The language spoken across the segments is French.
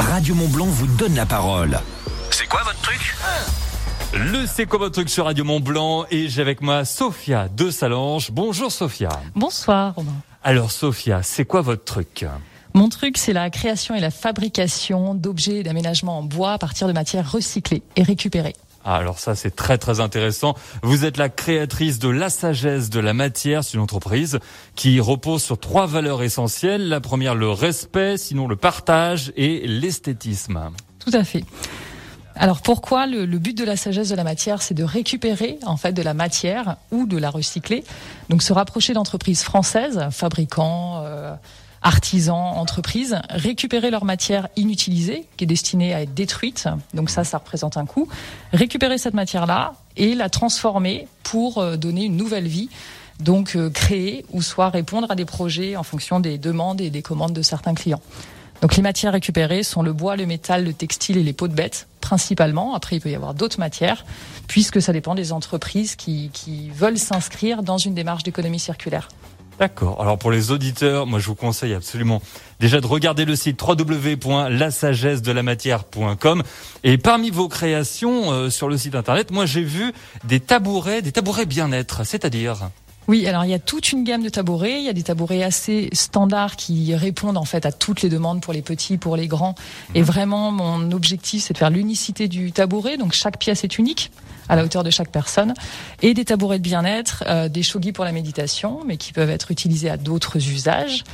Radio Montblanc vous donne la parole. C'est quoi votre truc? Le C'est quoi votre truc sur Radio Mont Blanc et j'ai avec moi Sophia de Salange. Bonjour Sophia. Bonsoir Romain. Alors Sophia, c'est quoi votre truc? Mon truc, c'est la création et la fabrication d'objets et d'aménagements en bois à partir de matières recyclées et récupérées. Ah, alors ça c'est très très intéressant. Vous êtes la créatrice de La Sagesse de la Matière, c'est une entreprise qui repose sur trois valeurs essentielles. La première, le respect, sinon le partage et l'esthétisme. Tout à fait. Alors pourquoi le, but de la sagesse de la matière, c'est de récupérer en fait de la matière ou de la recycler? Donc se rapprocher d'entreprises françaises, fabricants, euh, artisans, entreprises, récupérer leur matière inutilisée qui est destinée à être détruite. Donc ça, ça représente un coût. Récupérer cette matière-là et la transformer pour euh, donner une nouvelle vie. Donc euh, créer ou soit répondre à des projets en fonction des demandes et des commandes de certains clients. Donc les matières récupérées sont le bois, le métal, le textile et les peaux de bêtes, principalement. Après, il peut y avoir d'autres matières, puisque ça dépend des entreprises qui, qui veulent s'inscrire dans une démarche d'économie circulaire. D'accord. Alors pour les auditeurs, moi je vous conseille absolument déjà de regarder le site www.lasagessedelamatière.com et parmi vos créations euh, sur le site internet, moi j'ai vu des tabourets, des tabourets bien-être, c'est-à-dire? Oui, alors il y a toute une gamme de tabourets. Il y a des tabourets assez standards qui répondent en fait à toutes les demandes pour les petits, pour les grands. Et vraiment, mon objectif, c'est de faire l'unicité du tabouret. Donc chaque pièce est unique à la hauteur de chaque personne. Et des tabourets de bien-être, euh, des shogis pour la méditation, mais qui peuvent être utilisés à d'autres usages.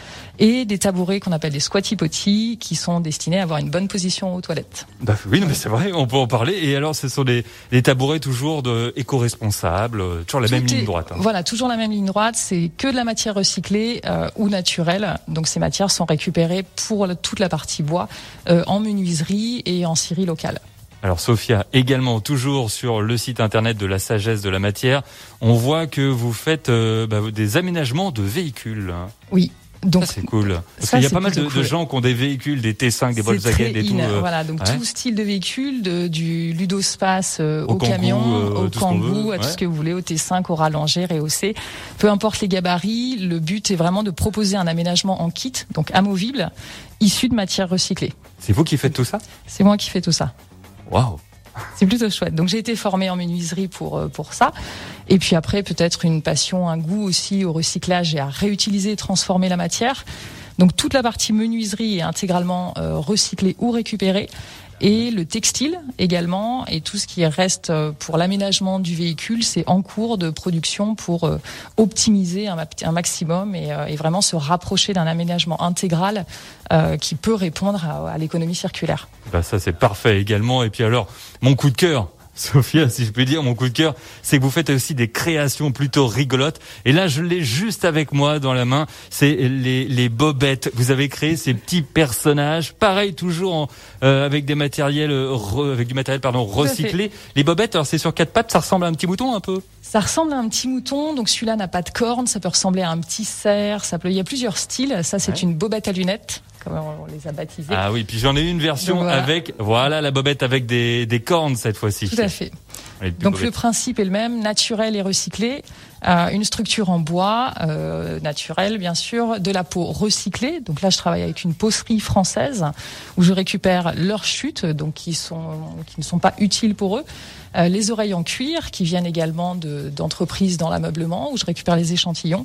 Et des tabourets qu'on appelle des squatty potty, qui sont destinés à avoir une bonne position aux toilettes. Bah oui, non, mais c'est vrai, on peut en parler. Et alors, ce sont des, des tabourets toujours de éco-responsables, euh, toujours la Tout même est- ligne droite. hein. Voilà, toujours la même ligne droite. C'est que de la matière recyclée euh, ou naturelle. Donc ces matières sont récupérées pour toute la partie bois euh, en menuiserie et en scierie locale. Alors Sophia, également toujours sur le site internet de la sagesse de la matière, on voit que vous faites euh, bah, des aménagements de véhicules. Oui. Donc c'est cool. Parce qu'il y a pas mal de, gens qui ont des véhicules, des T5, des Volkswagen et tout. euh, Voilà, donc ouais. tout style de véhicule, de, du ludospace euh, Au au, camion, euh, au veut, à tout ce que vous voulez, au T5, au rallongé, rehaussé. Peu importe les gabarits, le but est vraiment de proposer un aménagement en kit, donc amovible, issu de matières recyclées. C'est vous qui faites tout ça? C'est moi qui fais tout ça. C'est plutôt chouette. Donc j'ai été formée en menuiserie pour euh, pour ça. Et puis après peut-être une passion, un goût aussi au recyclage et à réutiliser transformer la matière. Donc toute la partie menuiserie est intégralement euh, recyclée ou récupérée. Et le textile également, et tout ce qui reste euh, pour l'aménagement du véhicule, c'est en cours de production pour euh, optimiser un, ma- un maximum et, euh, et vraiment se rapprocher d'un aménagement intégral qui peut répondre à, à l'économie circulaire. Bah ça c'est parfait également. Et puis alors, mon coup de cœur. Sophia, si je puis dire, mon coup de cœur, c'est que vous faites aussi des créations plutôt rigolotes. Et là, je l'ai juste avec moi dans la main. C'est les, les bobettes. Vous avez créé ces petits personnages, pareil toujours en, euh, avec des matériels, re- avec du matériel pardon recyclé. Les bobettes, alors c'est sur quatre pattes, ça ressemble à un petit mouton un peu? Ça ressemble à un petit mouton, donc celui-là n'a pas de cornes, ça peut ressembler à un petit cerf, ça peut... il y a plusieurs styles. Ça, c'est Ouais. une bobette à lunettes, on les a baptisées. Ah oui, puis j'en ai une version Donc voilà. avec, voilà, la bobette avec des, des cornes cette fois-ci. Tout à fait. Donc le principe est le même, naturel et recyclé. Euh, une structure en bois, euh, naturelle bien sûr, de la peau recyclée. Donc là, je travaille avec une pocerie française où je récupère leurs chutes, donc qui sont qui ne sont pas utiles pour eux. Euh, les oreilles en cuir qui viennent également de- d'entreprises dans l'ameublement où je récupère les échantillons.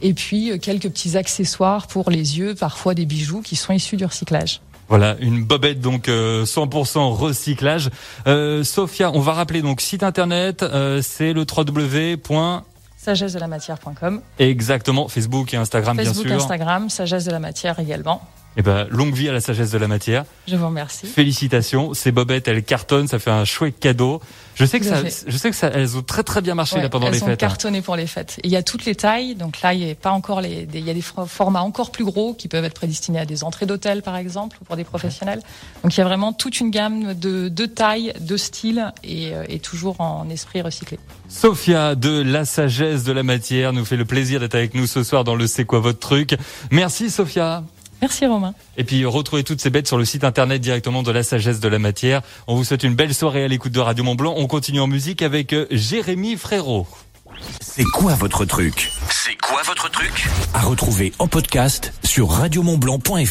Et puis euh, quelques petits accessoires pour les yeux, parfois des bijoux qui sont issus du recyclage. Voilà, une bobette donc euh, 100% recyclage. Euh, Sophia, on va rappeler donc site internet, euh, c'est le www. Sagesse de la matière.com, Exactement, Facebook et Instagram Facebook, bien sûr. Instagram, sagesse de la matière également. Et ben longue vie à la sagesse de la matière. Je vous remercie. Félicitations, ces bobettes elles cartonnent, ça fait un chouette cadeau. Je sais que ça, fait. je sais que ça, elles ont très très bien marché Ouais, là pendant elles les sont fêtes. hein. cartonnées pour les fêtes. Et il y a toutes les tailles. Donc là, il y a pas encore les, des- il y a des for- formats encore plus gros qui peuvent être prédestinés à des entrées d'hôtel, par exemple, pour des professionnels. Donc il y a vraiment toute une gamme de, de tailles, de styles et, euh, et toujours en esprit recyclé. Sophia de la sagesse de la matière nous fait le plaisir d'être avec nous ce soir dans le C'est quoi votre truc. Merci Sophia. Merci Romain. Et puis retrouvez toutes ces bêtes sur le site internet directement de la sagesse de la matière. On vous souhaite une belle soirée à l'écoute de Radio Mont Blanc. On continue en musique avec euh, Jérémy Frérot. C'est quoi votre truc? C'est quoi votre truc? À retrouver en podcast sur radiomontblanc.fr.